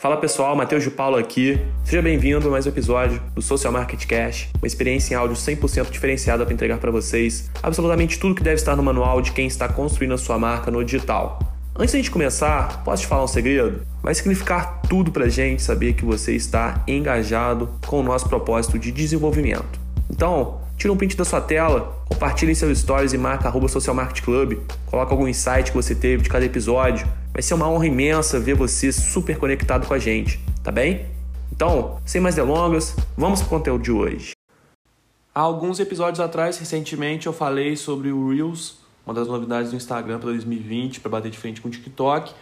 Fala pessoal, Matheus de Paulo aqui. Seja bem-vindo a mais um episódio do Social Market Cash, uma experiência em áudio 100% diferenciada para entregar para vocês absolutamente tudo que deve estar no manual de quem está construindo a sua marca no digital. Antes da gente começar, posso te falar um segredo? Vai significar tudo pra gente saber que você está engajado com o nosso propósito de desenvolvimento. Então, tira um print da sua tela, compartilhe seus stories e marca arroba Social Market Club, coloca algum insight que você teve de cada episódio. Vai ser uma honra imensa ver você super conectado com a gente, tá bem? Então, sem mais delongas, vamos pro conteúdo de hoje. Há alguns episódios atrás, recentemente, eu falei sobre o Reels, uma das novidades do Instagram para 2020, para bater de frente com o TikTok.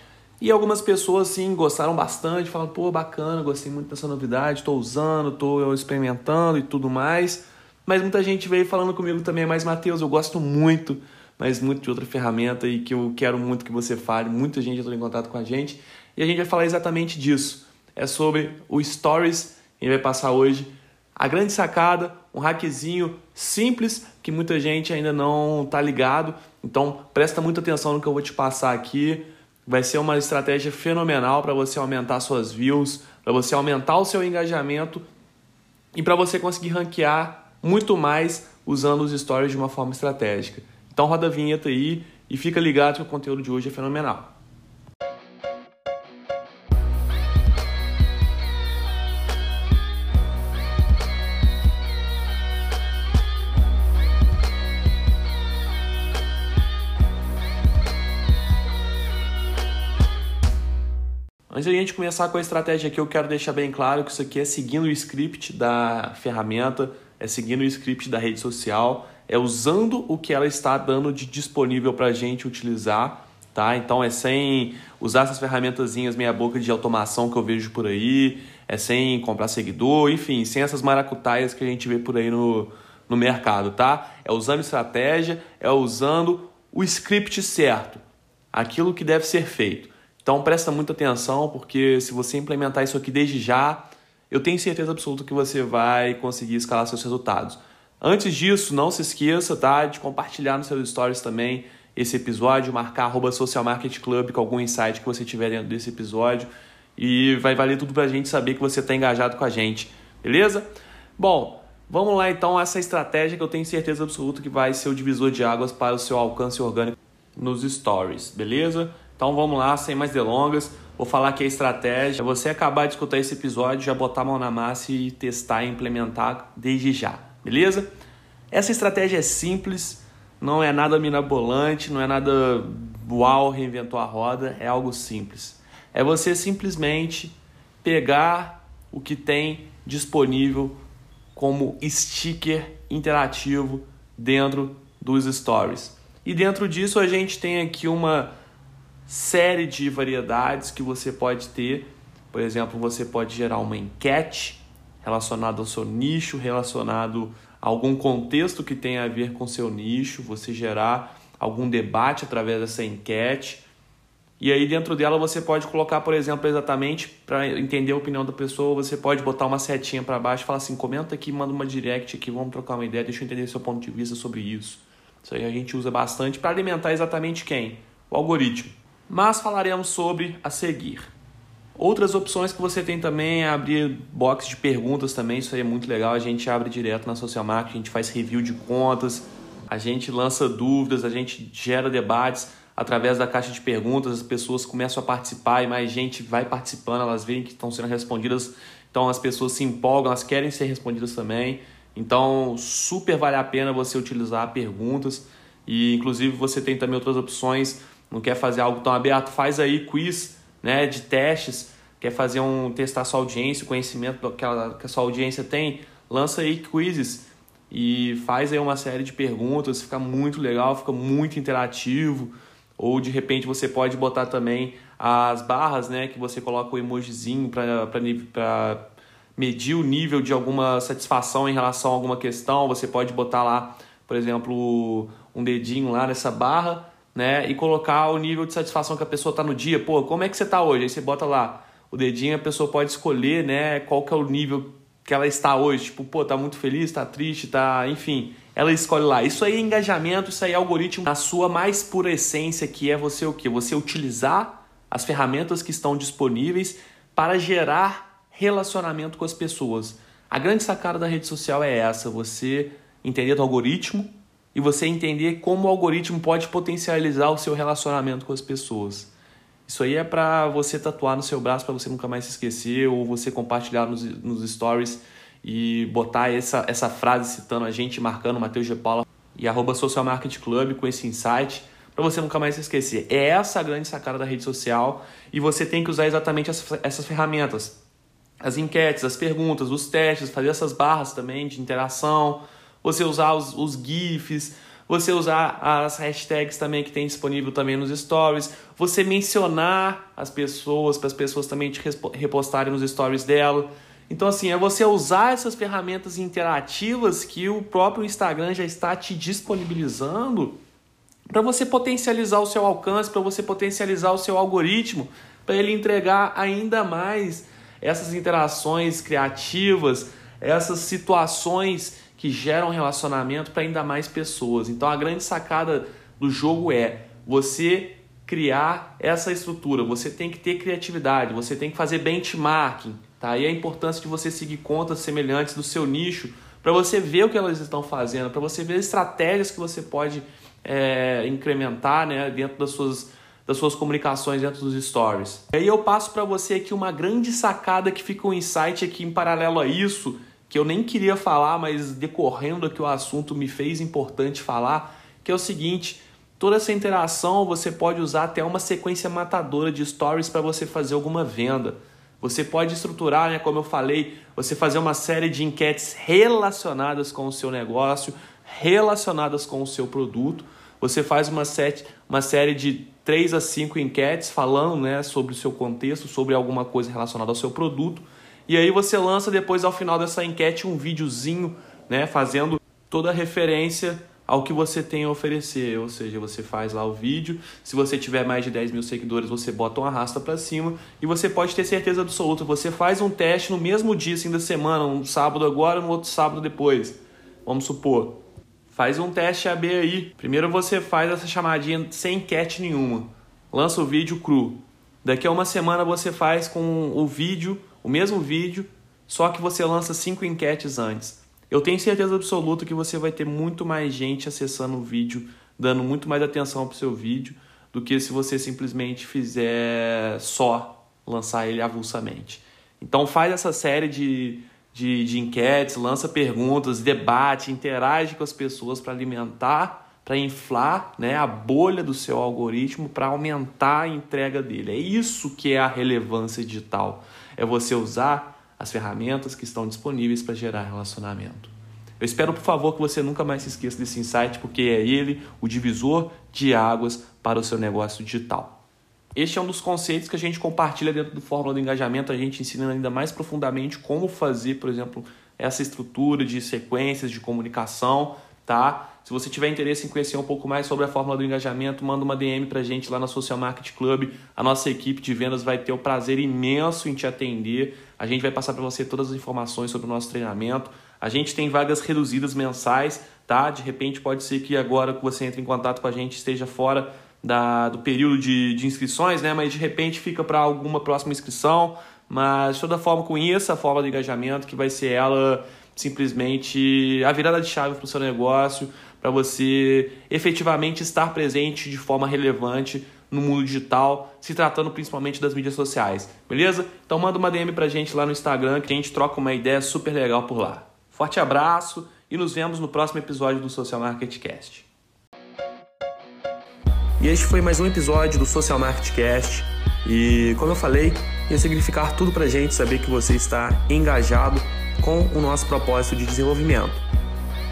E algumas pessoas, sim, gostaram bastante, falaram, pô, bacana, gostei muito dessa novidade, estou usando, estou experimentando e tudo mais. Mas muita gente veio falando comigo também, mas Matheus, eu gosto muito, mas muito de outra ferramenta e que eu quero muito que você fale. Muita gente entrou em contato com a gente e a gente vai falar exatamente disso. É sobre o Stories, a gente vai passar hoje a grande sacada, um hackzinho simples que muita gente ainda não está ligado. Então presta muita atenção no que eu vou te passar aqui. Vai ser uma estratégia fenomenal para você aumentar suas views, para você aumentar o seu engajamento e para você conseguir ranquear muito mais usando os stories de uma forma estratégica. Então roda a vinheta aí e fica ligado que o conteúdo de hoje é fenomenal. Antes de a gente começar com a estratégia aqui, eu quero deixar bem claro que isso aqui é seguindo o script da ferramenta é seguindo o script da rede social, é usando o que ela está dando de disponível para a gente utilizar, tá? Então é sem usar essas ferramentazinhas meia boca de automação que eu vejo por aí, é sem comprar seguidor, enfim, sem essas maracutaias que a gente vê por aí no, no mercado, tá? É usando estratégia, é usando o script certo, aquilo que deve ser feito. Então presta muita atenção, porque se você implementar isso aqui desde já, eu tenho certeza absoluta que você vai conseguir escalar seus resultados. Antes disso, não se esqueça tá, de compartilhar nos seus stories também esse episódio, marcar arroba Social Market Club com algum insight que você tiver dentro desse episódio. E vai valer tudo para a gente saber que você está engajado com a gente, beleza? Bom, vamos lá então essa estratégia que eu tenho certeza absoluta que vai ser o divisor de águas para o seu alcance orgânico nos stories, beleza? Então vamos lá, sem mais delongas. Vou falar que a estratégia é você acabar de escutar esse episódio, já botar a mão na massa e testar e implementar desde já, beleza? Essa estratégia é simples, não é nada mirabolante, não é nada uau, reinventou a roda, é algo simples. É você simplesmente pegar o que tem disponível como sticker interativo dentro dos stories. E dentro disso a gente tem aqui uma série de variedades que você pode ter. Por exemplo, você pode gerar uma enquete relacionada ao seu nicho, relacionado a algum contexto que tenha a ver com seu nicho, você gerar algum debate através dessa enquete. E aí dentro dela você pode colocar, por exemplo, exatamente para entender a opinião da pessoa, você pode botar uma setinha para baixo e falar assim, comenta aqui, manda uma direct aqui, vamos trocar uma ideia, deixa eu entender seu ponto de vista sobre isso. Isso aí a gente usa bastante para alimentar exatamente quem? O algoritmo mas falaremos sobre a seguir. Outras opções que você tem também é abrir box de perguntas também, isso aí é muito legal, a gente abre direto na social marketing, a gente faz review de contas, a gente lança dúvidas, a gente gera debates através da caixa de perguntas, as pessoas começam a participar e mais gente vai participando, elas veem que estão sendo respondidas, então as pessoas se empolgam, elas querem ser respondidas também. Então, super vale a pena você utilizar perguntas e inclusive você tem também outras opções não quer fazer algo tão aberto, faz aí quiz né, de testes, quer fazer um testar sua audiência, o conhecimento que a, que a sua audiência tem, lança aí quizzes e faz aí uma série de perguntas, fica muito legal, fica muito interativo. Ou de repente você pode botar também as barras, né, que você coloca o emojizinho para medir o nível de alguma satisfação em relação a alguma questão. Você pode botar lá, por exemplo, um dedinho lá nessa barra né? E colocar o nível de satisfação que a pessoa está no dia. Pô, como é que você está hoje? Aí você bota lá o dedinho, a pessoa pode escolher, né? Qual que é o nível que ela está hoje. Tipo, pô, tá muito feliz, tá triste, tá, enfim. Ela escolhe lá. Isso aí é engajamento, isso aí é algoritmo na sua mais pura essência, que é você o quê? Você utilizar as ferramentas que estão disponíveis para gerar relacionamento com as pessoas. A grande sacada da rede social é essa: você entender do algoritmo e você entender como o algoritmo pode potencializar o seu relacionamento com as pessoas. Isso aí é para você tatuar no seu braço para você nunca mais se esquecer ou você compartilhar nos, nos stories e botar essa, essa frase citando a gente, marcando Matheus G. Paula e arroba Social Market Club com esse insight para você nunca mais se esquecer. É essa a grande sacada da rede social e você tem que usar exatamente essas ferramentas. As enquetes, as perguntas, os testes, fazer essas barras também de interação, você usar os, os GIFs, você usar as hashtags também que tem disponível também nos stories, você mencionar as pessoas para as pessoas também te repostarem nos stories dela. Então assim, é você usar essas ferramentas interativas que o próprio Instagram já está te disponibilizando para você potencializar o seu alcance, para você potencializar o seu algoritmo, para ele entregar ainda mais essas interações criativas, essas situações que geram relacionamento para ainda mais pessoas. Então a grande sacada do jogo é você criar essa estrutura, você tem que ter criatividade, você tem que fazer benchmarking, tá? E a importância de você seguir contas semelhantes do seu nicho para você ver o que elas estão fazendo, para você ver estratégias que você pode é, incrementar né, dentro das suas, das suas comunicações, dentro dos stories. E aí eu passo para você aqui uma grande sacada que fica um insight aqui em paralelo a isso, que eu nem queria falar, mas decorrendo aqui o assunto me fez importante falar, que é o seguinte, toda essa interação você pode usar até uma sequência matadora de stories para você fazer alguma venda. Você pode estruturar, né, como eu falei, você fazer uma série de enquetes relacionadas com o seu negócio, relacionadas com o seu produto. Você faz uma, set, uma série de 3 a 5 enquetes falando né, sobre o seu contexto, sobre alguma coisa relacionada ao seu produto e aí você lança depois ao final dessa enquete um videozinho, né, fazendo toda a referência ao que você tem a oferecer, ou seja, você faz lá o vídeo, se você tiver mais de 10 mil seguidores, você bota um arrasta para cima e você pode ter certeza absoluta, você faz um teste no mesmo dia, assim, da semana, um sábado agora, no outro sábado depois, vamos supor. Faz um teste AB aí. Primeiro você faz essa chamadinha sem enquete nenhuma. Lança o vídeo cru. Daqui a uma semana você faz com o vídeo o mesmo vídeo, só que você lança cinco enquetes antes. Eu tenho certeza absoluta que você vai ter muito mais gente acessando o vídeo, dando muito mais atenção para o seu vídeo, do que se você simplesmente fizer só lançar ele avulsamente. Então faz essa série de, de, de enquetes, lança perguntas, debate, interage com as pessoas para alimentar, para inflar né, a bolha do seu algoritmo, para aumentar a entrega dele. É isso que é a relevância digital é você usar as ferramentas que estão disponíveis para gerar relacionamento. Eu espero, por favor, que você nunca mais se esqueça desse insight, porque é ele o divisor de águas para o seu negócio digital. Este é um dos conceitos que a gente compartilha dentro do Fórmula do Engajamento, a gente ensina ainda mais profundamente como fazer, por exemplo, essa estrutura de sequências de comunicação, tá? Se você tiver interesse em conhecer um pouco mais sobre a fórmula do engajamento, manda uma DM para a gente lá na Social Market Club. A nossa equipe de vendas vai ter o prazer imenso em te atender. A gente vai passar para você todas as informações sobre o nosso treinamento. A gente tem vagas reduzidas mensais, tá? De repente pode ser que agora que você entre em contato com a gente esteja fora da, do período de, de inscrições, né? Mas de repente fica para alguma próxima inscrição. Mas de toda forma, conheça a forma do engajamento, que vai ser ela simplesmente a virada de chave para o seu negócio para você efetivamente estar presente de forma relevante no mundo digital, se tratando principalmente das mídias sociais, beleza? Então manda uma DM pra gente lá no Instagram que a gente troca uma ideia super legal por lá. Forte abraço e nos vemos no próximo episódio do Social Market Cast. E este foi mais um episódio do Social Market Cast. E como eu falei, ia significar tudo pra gente saber que você está engajado com o nosso propósito de desenvolvimento.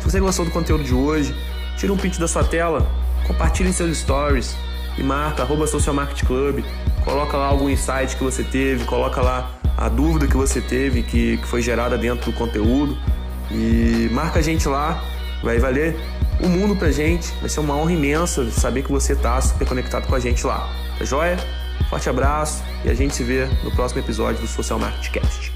Se você gostou do conteúdo de hoje, tira um print da sua tela, compartilhe em seus stories e marca arroba Social Market Club, coloca lá algum insight que você teve, coloca lá a dúvida que você teve, que, que foi gerada dentro do conteúdo e marca a gente lá, vai valer o mundo pra gente, vai ser uma honra imensa saber que você tá super conectado com a gente lá, tá joia? Forte abraço e a gente se vê no próximo episódio do Social Market Cast.